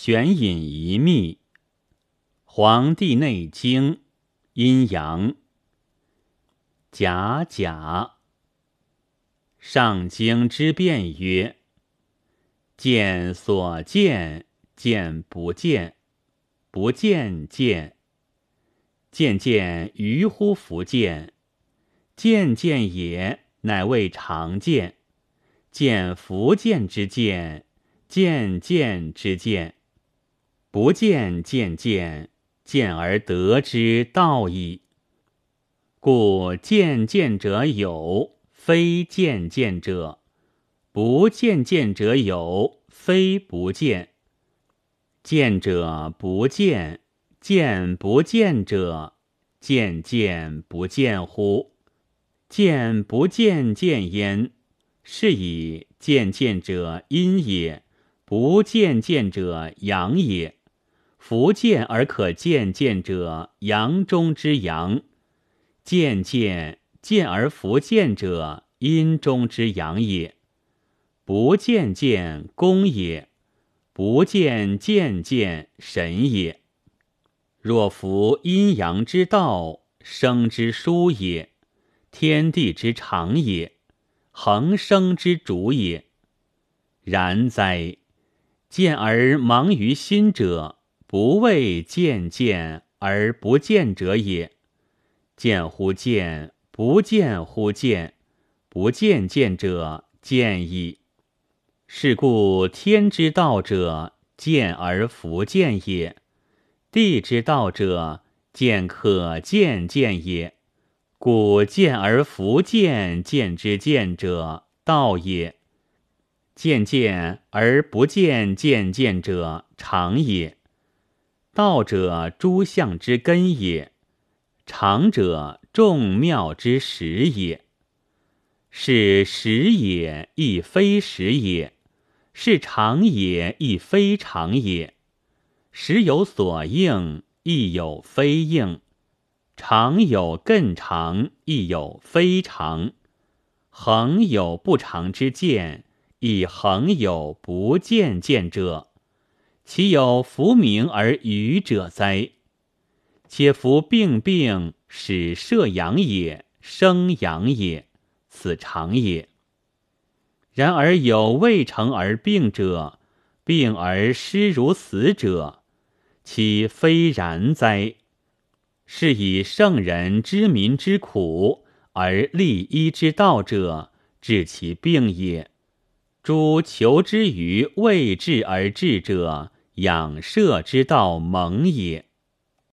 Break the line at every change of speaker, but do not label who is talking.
玄隐一秘，《黄帝内经》阴阳。甲甲，上经之变曰：见所见，见不见，不见见，见见于乎弗见，见见也，乃谓常见。见弗见之见，见见之见。不见见见，见而得之道矣。故见见者有，非见见者；不见见者有，非不见。见者不见，见不见者，见见不见乎？见不见见焉，是以见见者阴也，不见见者阳也。福见而可见见者，阳中之阳；见见见而弗见者，阴中之阳也。不见见功也，不见见见神也。若夫阴阳之道，生之书也，天地之常也，恒生之主也。然哉！见而盲于心者。不为见见而不见者也，见乎见，不见乎见，不见见者见矣。是故天之道者，见而弗见也；地之道者，见可见见也。故见而弗见见之见者，道也；见见而不见见见者，常也。道者，诸相之根也；常者，众妙之始也。是始也，亦非始也；是常也，亦非常也。时有所应，亦有非应；常有更常，亦有非常。恒有不常之见，亦恒有不见见者。其有弗明而愚者哉？且夫病病使摄阳也，生阳也，此常也。然而有未成而病者，病而失如死者，其非然哉？是以圣人知民之苦而立医之道者，治其病也。诸求之于未治而治者。养射之道蒙也。